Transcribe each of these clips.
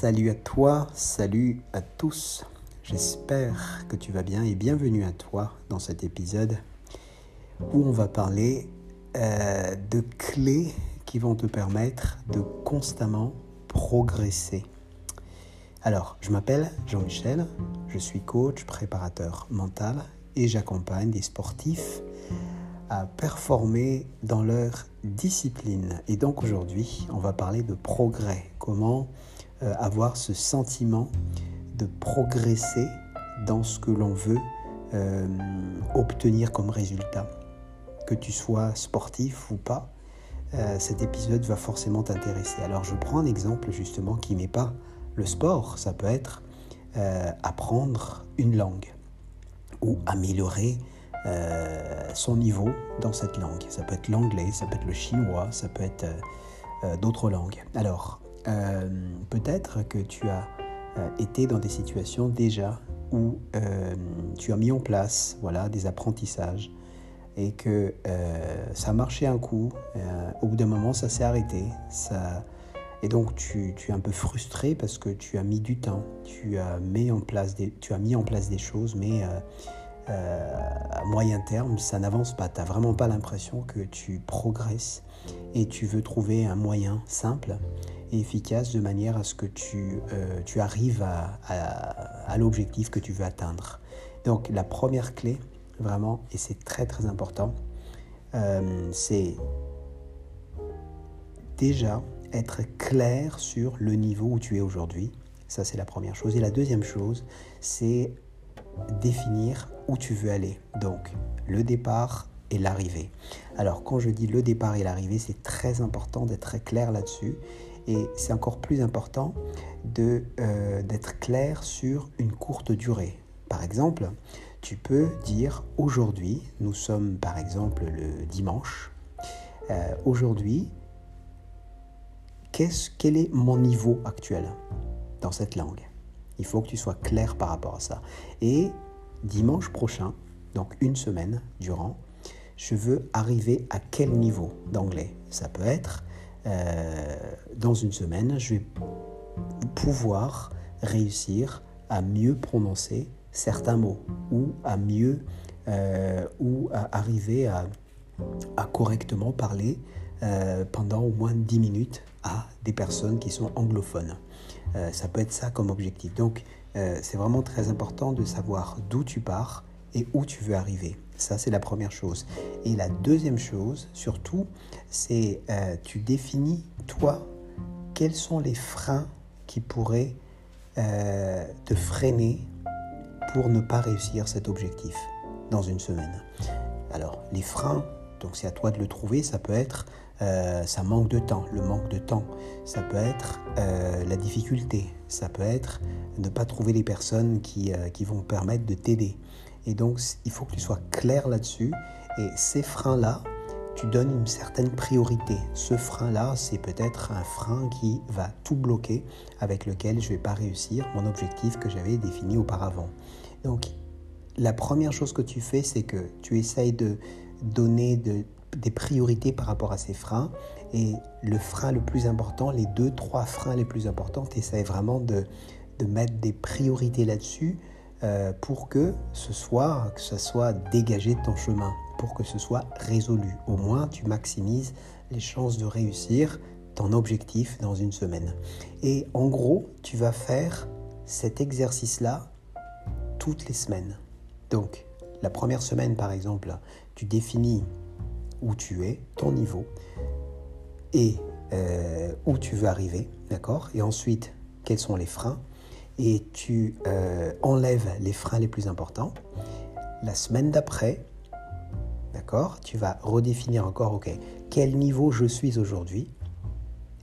Salut à toi, salut à tous. J'espère que tu vas bien et bienvenue à toi dans cet épisode où on va parler euh, de clés qui vont te permettre de constamment progresser. Alors, je m'appelle Jean-Michel, je suis coach, préparateur mental et j'accompagne des sportifs à performer dans leur discipline. Et donc aujourd'hui, on va parler de progrès, comment euh, avoir ce sentiment de progresser dans ce que l'on veut euh, obtenir comme résultat. Que tu sois sportif ou pas, euh, cet épisode va forcément t'intéresser. Alors je prends un exemple justement qui n'est pas le sport, ça peut être apprendre une langue ou améliorer son niveau dans cette langue. Ça peut être l'anglais, ça peut être le chinois, ça peut être d'autres langues. Alors, euh, peut-être que tu as euh, été dans des situations déjà où euh, tu as mis en place voilà, des apprentissages et que ça a marché un coup, au bout d'un moment ça s'est arrêté. Ça... Et donc tu, tu, es un peu frustré parce que tu as mis du temps, tu as mis en place des, tu as mis en place des choses, mais à moyen terme ça n'avance pas. Tu n'as vraiment pas l'impression que tu progresses et tu veux trouver un moyen simple efficace de manière à ce que tu, euh, arrives à, à, l'objectif que tu veux atteindre. Donc la première clé, vraiment, et c'est très très important, euh, c'est déjà être clair sur le niveau où tu es aujourd'hui. Ça, c'est la première chose. Et la deuxième chose, c'est définir où tu veux aller. Donc, le départ et l'arrivée. Alors, quand je dis le départ et l'arrivée, c'est très important d'être très clair là-dessus et c'est encore plus important euh, d'être clair sur une courte durée. Par exemple, tu peux dire aujourd'hui, nous sommes par exemple le dimanche, euh, aujourd'hui, quel est mon niveau actuel dans cette langue? Il faut que tu sois clair par rapport à ça. Et dimanche prochain, donc une semaine durant, je veux arriver à quel niveau d'anglais? Ça peut être euh, dans une semaine, je vais pouvoir réussir à mieux prononcer certains mots ou à mieux euh, ou à arriver à, correctement parler euh, pendant au moins 10 minutes à des personnes qui sont anglophones. ça peut être ça comme objectif. Donc c'est vraiment très important de savoir d'où tu pars et où tu veux arriver. Ça, c'est la première chose. Et la deuxième chose, surtout, c'est euh, tu définis, toi, quels sont les freins qui pourraient euh, te freiner pour ne pas réussir cet objectif dans une semaine. Alors, les freins, donc c'est à toi de le trouver, ça peut être euh, ça manque de temps, le manque de temps, ça peut être la difficulté, ça peut être ne pas trouver les personnes qui, qui vont permettre de t'aider, et donc, il faut que tu sois clair là-dessus. Et ces freins-là, tu donnes une certaine priorité. Ce frein-là, c'est peut-être un frein qui va tout bloquer, avec lequel je ne vais pas réussir mon objectif que j'avais défini auparavant. Donc, la première chose que tu fais, c'est que tu essayes de donner des priorités par rapport à ces freins. Et le frein le plus important, les deux, trois freins les plus importants, tu essaies vraiment de, de mettre des priorités là-dessus euh, pour que ce soit, que ce soit dégagé de ton chemin, pour que ce soit résolu. Au moins, tu maximises les chances de réussir ton objectif dans une semaine. Et en gros, tu vas faire cet exercice-là toutes les semaines. Donc, la première semaine, par exemple, tu définis où tu es, ton niveau, et euh, où tu veux arriver, d'accord? Et ensuite, quels sont les freins? Et tu euh, enlèves les freins les plus importants. La semaine d'après, d'accord, tu vas redéfinir encore, ok, quel niveau je suis aujourd'hui,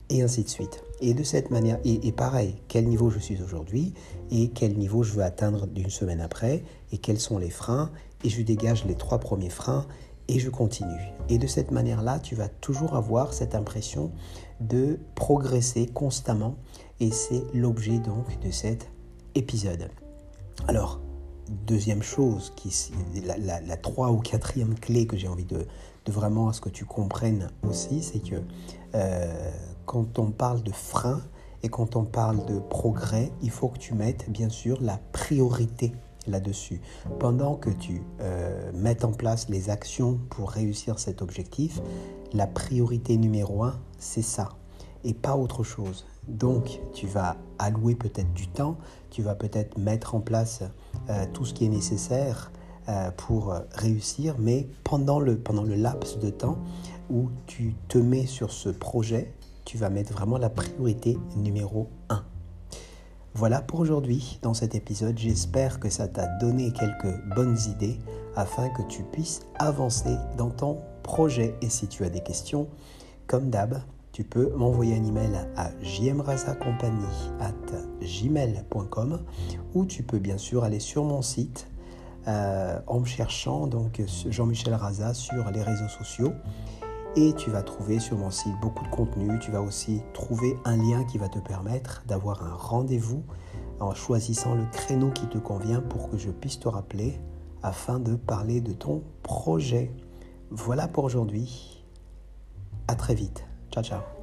et ainsi de suite. Et de cette manière, et, pareil, quel niveau je suis aujourd'hui, et quel niveau je veux atteindre d'une semaine après, et quels sont les freins, et je dégage les trois premiers freins, et je continue. Et de cette manière-là, tu vas toujours avoir cette impression de progresser constamment et c'est l'objet donc de cet épisode. Alors, deuxième chose, qui, la, la, trois ou quatrième clé que j'ai envie de, de, vraiment à ce que tu comprennes aussi, c'est que euh, quand on parle de frein, Et quand on parle de progrès, il faut que tu mettes bien sûr la priorité là-dessus. Pendant que tu euh, mets en place les actions pour réussir cet objectif, la priorité numéro un, c'est ça et pas autre chose. Donc, tu vas allouer peut-être du temps, tu vas peut-être mettre en place euh, tout ce qui est nécessaire euh, pour réussir, mais pendant le, pendant le laps de temps où tu te mets sur ce projet, tu vas mettre vraiment la priorité numéro un. Voilà pour aujourd'hui dans cet épisode. J'espère que ça t'a donné quelques bonnes idées afin que tu puisses avancer dans ton projet. Et si tu as des questions, comme d'hab, tu peux m'envoyer un email à gmail.com ou tu peux bien sûr aller sur mon site euh, en me cherchant donc Jean-Michel Raza sur les réseaux sociaux et tu vas trouver sur mon site beaucoup de contenu. Tu vas aussi trouver un lien qui va te permettre d'avoir un rendez-vous en choisissant le créneau qui te convient pour que je puisse te rappeler afin de parler de ton projet. Voilà pour aujourd'hui. À très vite. 大家。